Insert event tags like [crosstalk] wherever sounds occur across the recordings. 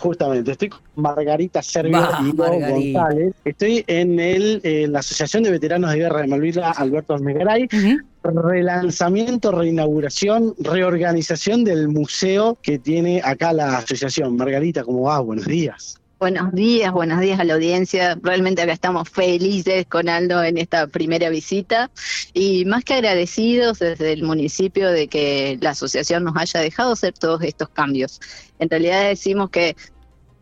Justamente, estoy con Margarita Servio Va, y Margarita. González. Estoy en el, eh, la Asociación de Veteranos de Guerra de Malvina, Alberto Almegaray. Relanzamiento, reinauguración, reorganización del museo que tiene acá la asociación. Margarita, ¿cómo va? Buenos días. Buenos días, buenos días a la audiencia. Realmente acá estamos felices con Aldo en esta primera visita y más que agradecidos desde el municipio de que la asociación nos haya dejado hacer todos estos cambios. En realidad decimos que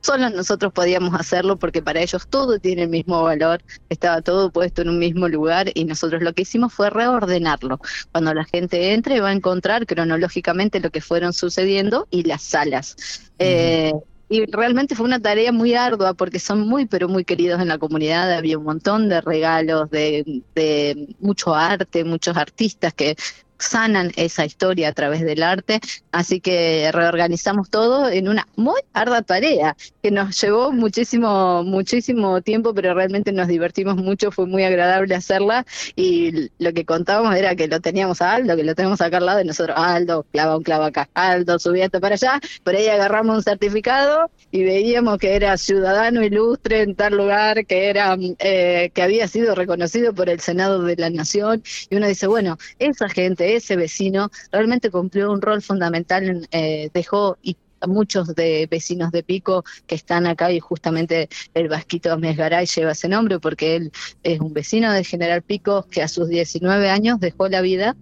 solo nosotros podíamos hacerlo porque para ellos todo tiene el mismo valor, estaba todo puesto en un mismo lugar y nosotros lo que hicimos fue reordenarlo. Cuando la gente entre va a encontrar cronológicamente lo que fueron sucediendo y las salas. Eh, y realmente fue una tarea muy ardua porque son muy, pero muy queridos en la comunidad. Había un montón de regalos, de, de mucho arte, muchos artistas que sanan esa historia a través del arte. Así que reorganizamos todo en una muy ardua tarea que nos llevó muchísimo, muchísimo tiempo, pero realmente nos divertimos mucho. Fue muy agradable hacerla y lo que contábamos era que lo teníamos a Aldo, que lo tenemos acá al lado y nosotros, Aldo, clava un clavo acá, Aldo, subí esto para allá. Por ahí agarramos un certificado y veíamos que era ciudadano ilustre en tal lugar, que era eh, que había sido reconocido por el Senado de la Nación. Y uno dice, bueno, esa gente, ese vecino, realmente cumplió un rol fundamental, en, eh, dejó y muchos de vecinos de Pico que están acá y justamente el Vasquito Mesgaray lleva ese nombre porque él es un vecino de General Pico que a sus 19 años dejó la vida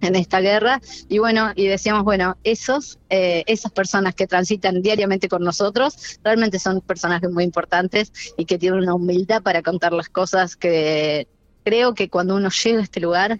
en esta guerra. Y bueno y decíamos bueno esos eh, esas personas que transitan diariamente con nosotros realmente son personajes muy importantes y que tienen una humildad para contar las cosas que creo que cuando uno llega a este lugar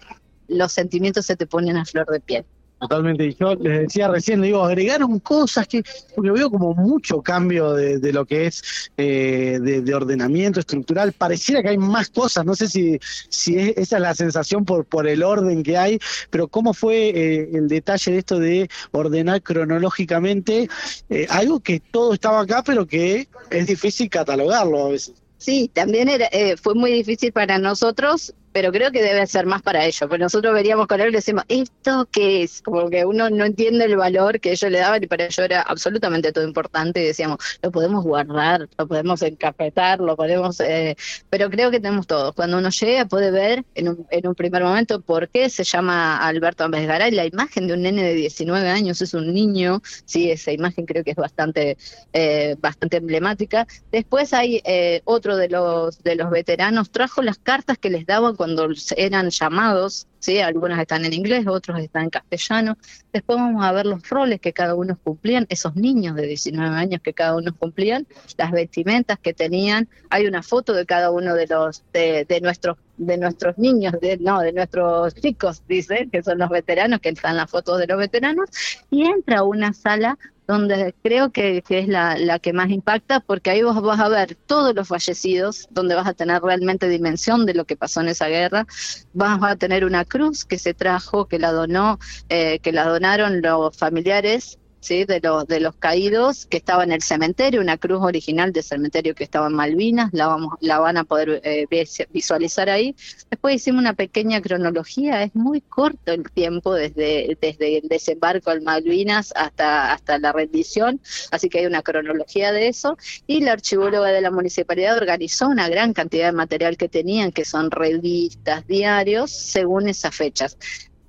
los sentimientos se te ponen a flor de piel Totalmente. Y yo les decía recién, digo, agregaron cosas que, porque veo como mucho cambio de, de lo que es eh, de, de ordenamiento estructural. Pareciera que hay más cosas, no sé si, si es- esa es la sensación por, por el orden que hay, pero cómo fue eh, el detalle de esto de ordenar cronológicamente eh, algo que todo estaba acá, pero que es difícil catalogarlo a veces. Sí, también era, eh, fue muy difícil para nosotros, pero creo que debe ser más para ellos. Pues nosotros veníamos con él y decimos, ¿esto qué es? Como que uno no entiende el valor que ellos le daban y para ellos era absolutamente todo importante. Y decíamos, lo podemos guardar, lo podemos encarpetar, lo podemos... eh, pero creo que tenemos todo. Cuando uno llega puede ver en un, en un primer momento por qué se llama Alberto Amesgaray. La imagen de un nene de 19 años es un niño, sí, esa imagen creo que es bastante, eh, bastante emblemática. Después hay eh, otro de los de los veteranos trajo las cartas que les daban cuando eran llamados, sí, algunas están en inglés, otros están en castellano. Después vamos a ver los roles que cada uno cumplían, esos niños de 19 años que cada uno cumplían, las vestimentas que tenían. Hay una foto de cada uno de los de, de nuestros de nuestros niños, de, no, de nuestros chicos, dice, que son los veteranos, que están las fotos de los veteranos, y entra a una sala donde creo que, que es la, la que más impacta, porque ahí vos vas a ver todos los fallecidos, donde vas a tener realmente dimensión de lo que pasó en esa guerra, vas a tener una cruz que se trajo, que la donó, eh, que la donaron los familiares. ¿Sí? de, los de los caídos que estaba en el cementerio, una cruz original del cementerio que estaba en Malvinas, la, vamos, la van a poder eh, vis- visualizar ahí. Después hicimos una pequeña cronología, es muy corto el tiempo desde, desde el desembarco en Malvinas hasta, hasta la rendición, así que hay una cronología de eso. Y la archivóloga de la municipalidad organizó una gran cantidad de material que tenían, que son revistas, diarios, según esas fechas.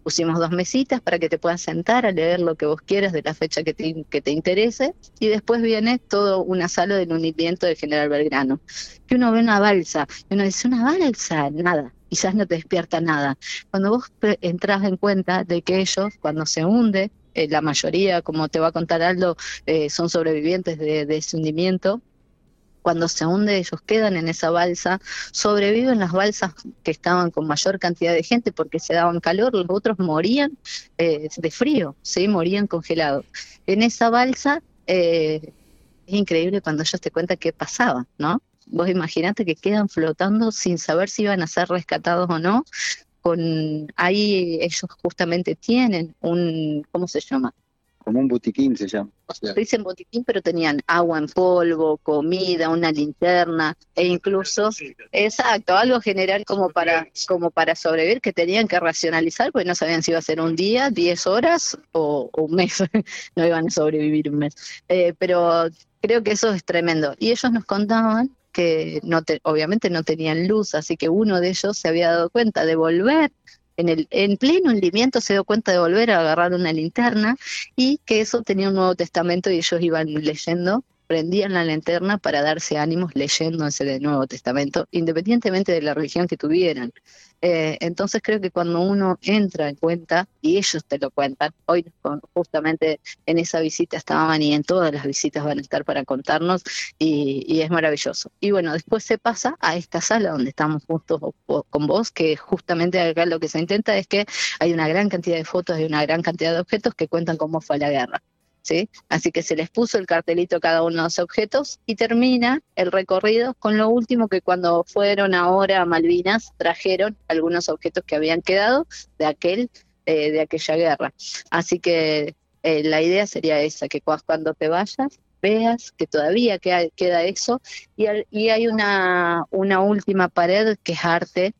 Pusimos dos mesitas para que te puedas sentar a leer lo que vos quieras de la fecha que te, que te interese. Y después viene todo una sala del hundimiento de General Belgrano. Que uno ve una balsa, y uno dice, ¿una balsa? Nada. Quizás no te despierta nada. Cuando vos entras en cuenta de que ellos, cuando se hunde, eh, la mayoría, como te va a contar Aldo, eh, son sobrevivientes de, de ese hundimiento. Cuando se hunde, ellos quedan en esa balsa, sobreviven las balsas que estaban con mayor cantidad de gente porque se daban calor, los otros morían eh, de frío, ¿sí? morían congelados. En esa balsa eh, es increíble cuando ellos te cuentan qué pasaba, ¿no? Vos imaginate que quedan flotando sin saber si iban a ser rescatados o no. Con ahí ellos justamente tienen un, ¿cómo se llama? Como un botiquín se llama. O sea, Dicen botiquín, pero tenían agua en polvo, comida, una linterna e incluso, exacto, algo general como para, como para sobrevivir que tenían que racionalizar porque no sabían si iba a ser un día, 10 horas o, o un mes, [laughs] no iban a sobrevivir un mes. Eh, pero creo que eso es tremendo. Y ellos nos contaban que no obviamente no tenían luz, así que uno de ellos se había dado cuenta de volver en, el, en pleno hundimiento se dio cuenta de volver a agarrar una linterna y que eso tenía un Nuevo Testamento y ellos iban leyendo prendían la linterna para darse ánimos leyendo ese Nuevo Testamento, independientemente de la religión que tuvieran. Eh, entonces creo que cuando uno entra en cuenta, y ellos te lo cuentan, hoy justamente en esa visita estaban y en todas las visitas van a estar para contarnos, y, es maravilloso. Y bueno, después se pasa a esta sala donde estamos juntos con vos, que justamente acá lo que se intenta es que hay una gran cantidad de fotos, hay una gran cantidad de objetos que cuentan cómo fue la guerra. ¿Sí? Así que se les puso el cartelito a cada uno de los objetos y termina el recorrido con lo último que cuando fueron ahora a Malvinas trajeron algunos objetos que habían quedado de aquel eh, de aquella guerra. Así que eh, la idea sería esa, que cuando te vayas veas que todavía queda, eso y, y hay una, una última pared que es arte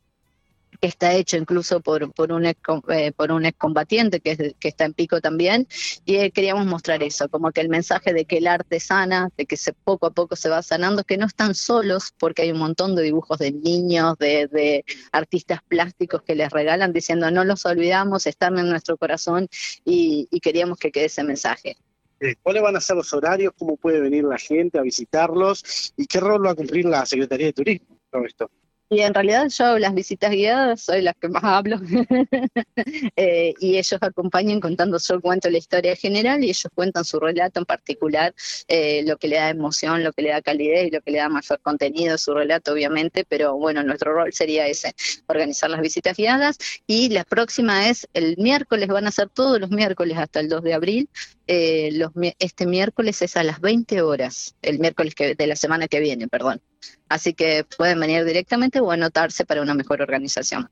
que está hecho incluso por, por, un, ex, eh, por un excombatiente que, que está en pico también, y eh, queríamos mostrar eso, como que el mensaje de que el arte sana, de que se, poco a poco se va sanando, que no están solos, porque hay un montón de dibujos de niños, de, de artistas plásticos que les regalan diciendo no los olvidamos, están en nuestro corazón y, y queríamos que quede ese mensaje. Eh, ¿Cuáles van a ser los horarios? ¿Cómo puede venir la gente a visitarlos? ¿Y qué rol va a cumplir la Secretaría de Turismo con esto? Y en realidad yo las visitas guiadas soy las que más hablo [laughs] eh, y ellos acompañan contando, yo cuento la historia general y ellos cuentan su relato en particular, eh, lo que le da emoción, lo que le da calidez y lo que le da mayor contenido su relato obviamente, pero bueno, nuestro rol sería ese, organizar las visitas guiadas y la próxima es el miércoles, van a ser todos los miércoles hasta el 2 de abril, eh, los, este miércoles es a las 20 horas, el miércoles que, de la semana que viene, perdón. Así que pueden venir directamente o anotarse para una mejor organización.